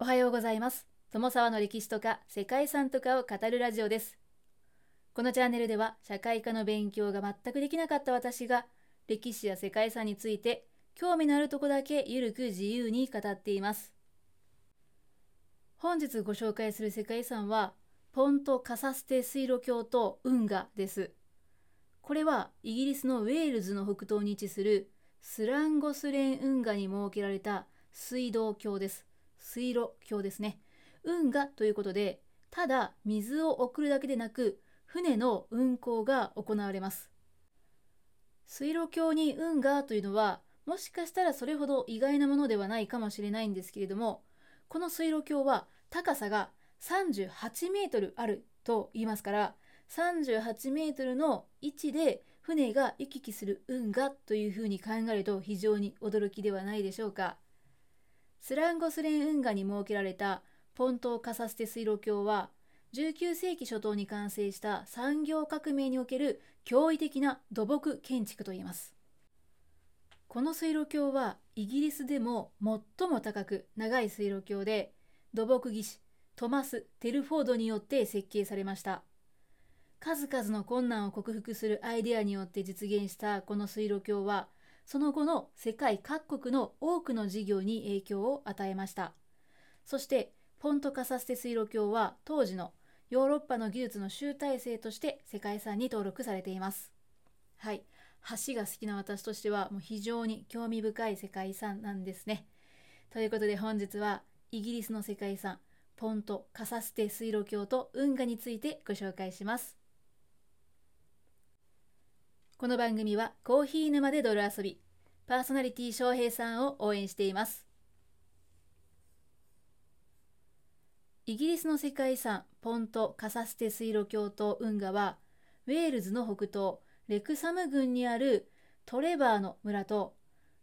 おはようございます。友沢の歴史とか世界遺産とかを語るラジオです。このチャンネルでは社会科の勉強が全くできなかった私が歴史や世界遺産について興味のあるとこだけゆるく自由に語っています。本日ご紹介する世界遺産はポント・カサステ水路橋と運河です。これはイギリスのウェールズの北東に位置するスランゴスレン運河に設けられた水道橋です。水路橋ですね運河ということでただ水を送るだけでなく船の運航が行われます水路橋に運河というのはもしかしたらそれほど意外なものではないかもしれないんですけれどもこの水路橋は高さが38メートルあると言いますから38メートルの位置で船が行き来する運河というふうに考えると非常に驚きではないでしょうか。スランゴスレン運河に設けられたポント・カサステ水路橋は19世紀初頭に完成した産業革命における驚異的な土木建築といいます。この水路橋はイギリスでも最も高く長い水路橋で土木技師トマス・テルフォードによって設計されました。数々の困難を克服するアイデアによって実現したこの水路橋はその後の世界各国の多くの事業に影響を与えました。そしてポントカサステ水路橋は当時のヨーロッパの技術の集大成として世界遺産に登録されています。はい。橋が好きな私としてはもう非常に興味深い世界遺産なんですね。ということで本日はイギリスの世界遺産ポントカサステ水路橋と運河についてご紹介します。この番組はコーヒー沼で泥遊び、パーソナリティ翔平さんを応援しています。イギリスの世界遺産ポント・カサステ水路橋と運河は、ウェールズの北東、レクサム郡にあるトレバーの村と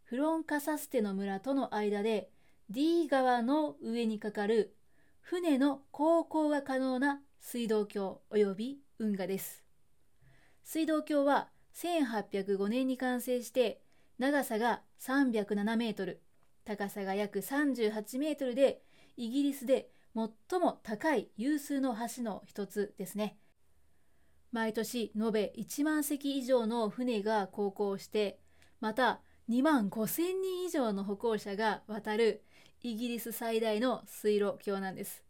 フロンカサステの村との間で D 川の上にかかる船の航行が可能な水道橋及び運河です。水道橋は1805年に完成して長さが307メートル高さが約38メートルでイギリスで最も高い有数の橋の一つですね。毎年延べ1万隻以上の船が航行してまた2万5千人以上の歩行者が渡るイギリス最大の水路橋なんです。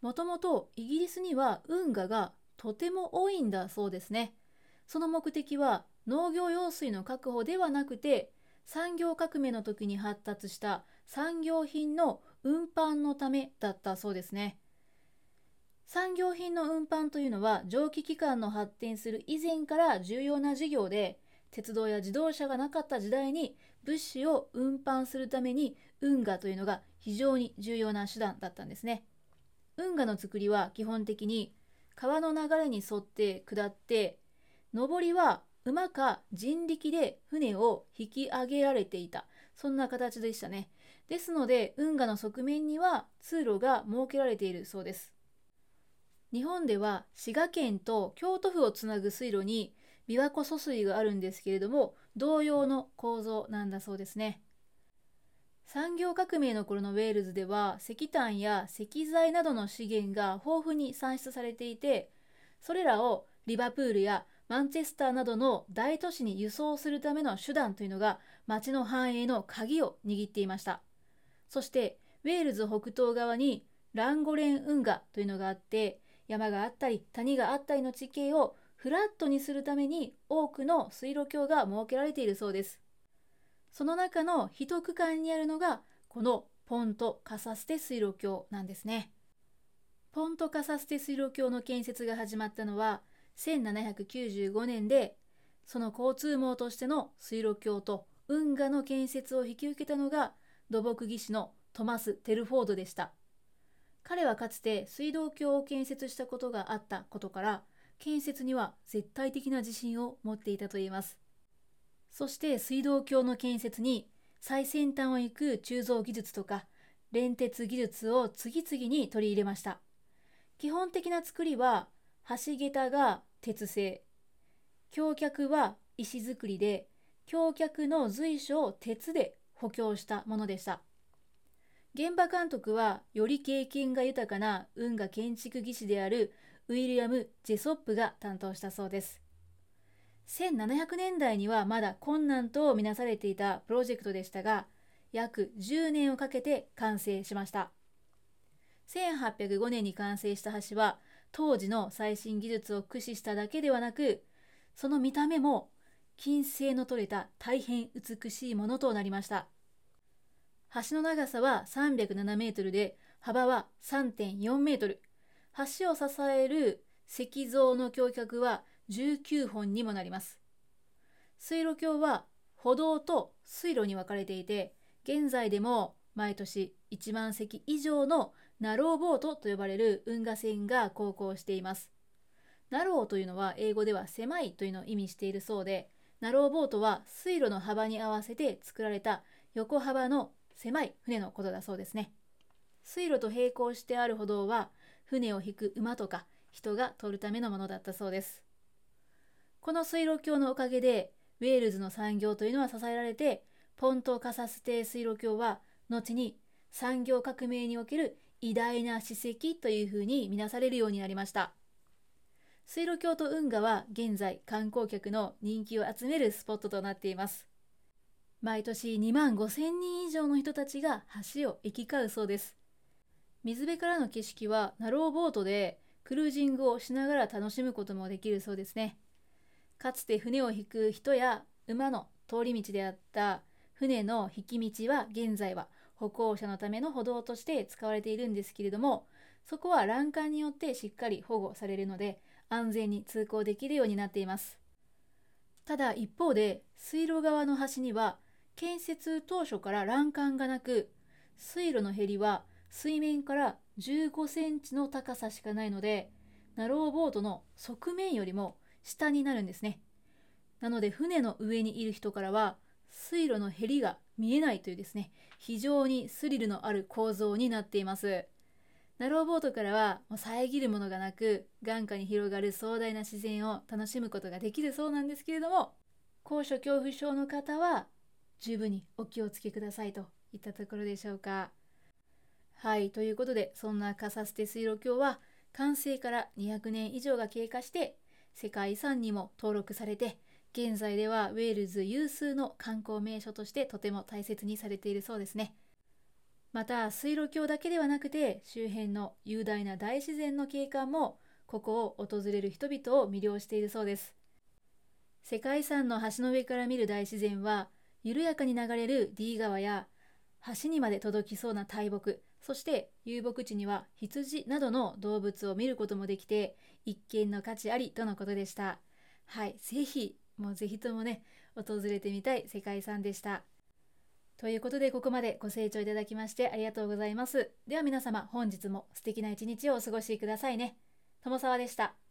もともとイギリスには運河がとても多いんだそうですね。その目的は農業用水の確保ではなくて産業革命の時に発達した産業品の運搬のためだったそうですね。産業品の運搬というのは蒸気機関の発展する以前から重要な事業で鉄道や自動車がなかった時代に物資を運搬するために運河というのが非常に重要な手段だったんですね。運河の作りは基本的に川の流れに沿って下って上りは馬か人力で船を引き上げられていた。そんな形でしたね。ですので運河の側面には通路が設けられているそうです。日本では滋賀県と京都府をつなぐ水路に琵琶湖疎水があるんですけれども同様の構造なんだそうですね。産業革命の頃のウェールズでは石炭や石材などの資源が豊富に産出されていてそれらをリバプールやマンチェスターなどの大都市に輸送するための手段というのが町の繁栄の鍵を握っていました。そしてウェールズ北東側にランゴレン運河というのがあって山があったり谷があったりの地形をフラットにするために多くの水路橋が設けられているそうです。その中の一区間にあるのがこのポント・カサステ水路橋なんですね。ポント・カサステ水路橋の建設が始まったのは1795年でその交通網としての水路橋と運河の建設を引き受けたのが土木技師のトマス・テルフォードでした。彼はかつて水道橋を建設したことがあったことから建設には絶対的な自信を持っていたといいます。そして水道橋の建設に最先端を行く鋳造技術とか連鉄技術を次々に取り入れました。基本的な作りは橋桁が鉄製橋脚は石造りで橋脚の随所を鉄で補強したものでした現場監督はより経験が豊かな運河建築技師であるウィリアム・ジェソップが担当したそうです。1700年代にはまだ困難とみなされていたプロジェクトでしたが、約10年をかけて完成しました。1805年に完成した橋は、当時の最新技術を駆使しただけではなく、その見た目も金星の取れた大変美しいものとなりました。橋の長さは307メートルで、幅は3.4メートル。橋を支える石像の橋脚は19本にもなります。水路橋は歩道と水路に分かれていて、現在でも毎年1万隻以上のナローボートと呼ばれる運河船が航行しています。ナローというのは英語では狭いというのを意味しているそうで、ナローボートは水路の幅に合わせて作られた横幅の狭い船のことだそうですね。水路と並行してある歩道は船を引く馬とか人が通るためのものだったそうです。この水路橋のおかげでウェールズの産業というのは支えられてポントカサステ水路橋は後に産業革命における偉大な史跡というふうに見なされるようになりました。水路橋と運河は現在観光客の人気を集めるスポットとなっています。毎年2万5千人以上の人たちが橋を行き交うそうです。水辺からの景色はナローボートでクルージングをしながら楽しむこともできるそうですね。かつて船を引く人や馬の通り道であった船の引き道は現在は歩行者のための歩道として使われているんですけれどもそこは欄干によってしっかり保護されるので安全に通行できるようになっています。ただ一方で水路側の端には建設当初から欄干がなく水路のへりは水面から15センチの高さしかないのでナローボートの側面よりも下になるんですね。なので船の上にいる人からは水路のへりが見えないというですね非常にスリルのある構造になっています。ナローボートからはもう遮るものがなく眼下に広がる壮大な自然を楽しむことができるそうなんですけれども高所恐怖症の方は十分にお気をつけくださいといったところでしょうか。はいということでそんなカサステ水路橋は完成から200年以上が経過して世界遺産にも登録されて現在ではウェールズ有数の観光名所としてとても大切にされているそうですね。また水路橋だけではなくて周辺の雄大な大自然の景観もここを訪れる人々を魅了しているそうです。世界遺産の橋の上から見る大自然は緩やかに流れる D 川や橋にまで届きそうな大木そして遊牧地には羊などの動物を見ることもできて一見の価値ありとのことでしたはいぜひもうぜひともね、訪れてみたい世界遺産でした。ということで、ここまでご清聴いただきましてありがとうございます。では皆様、本日も素敵な一日をお過ごしくださいね。友沢でした。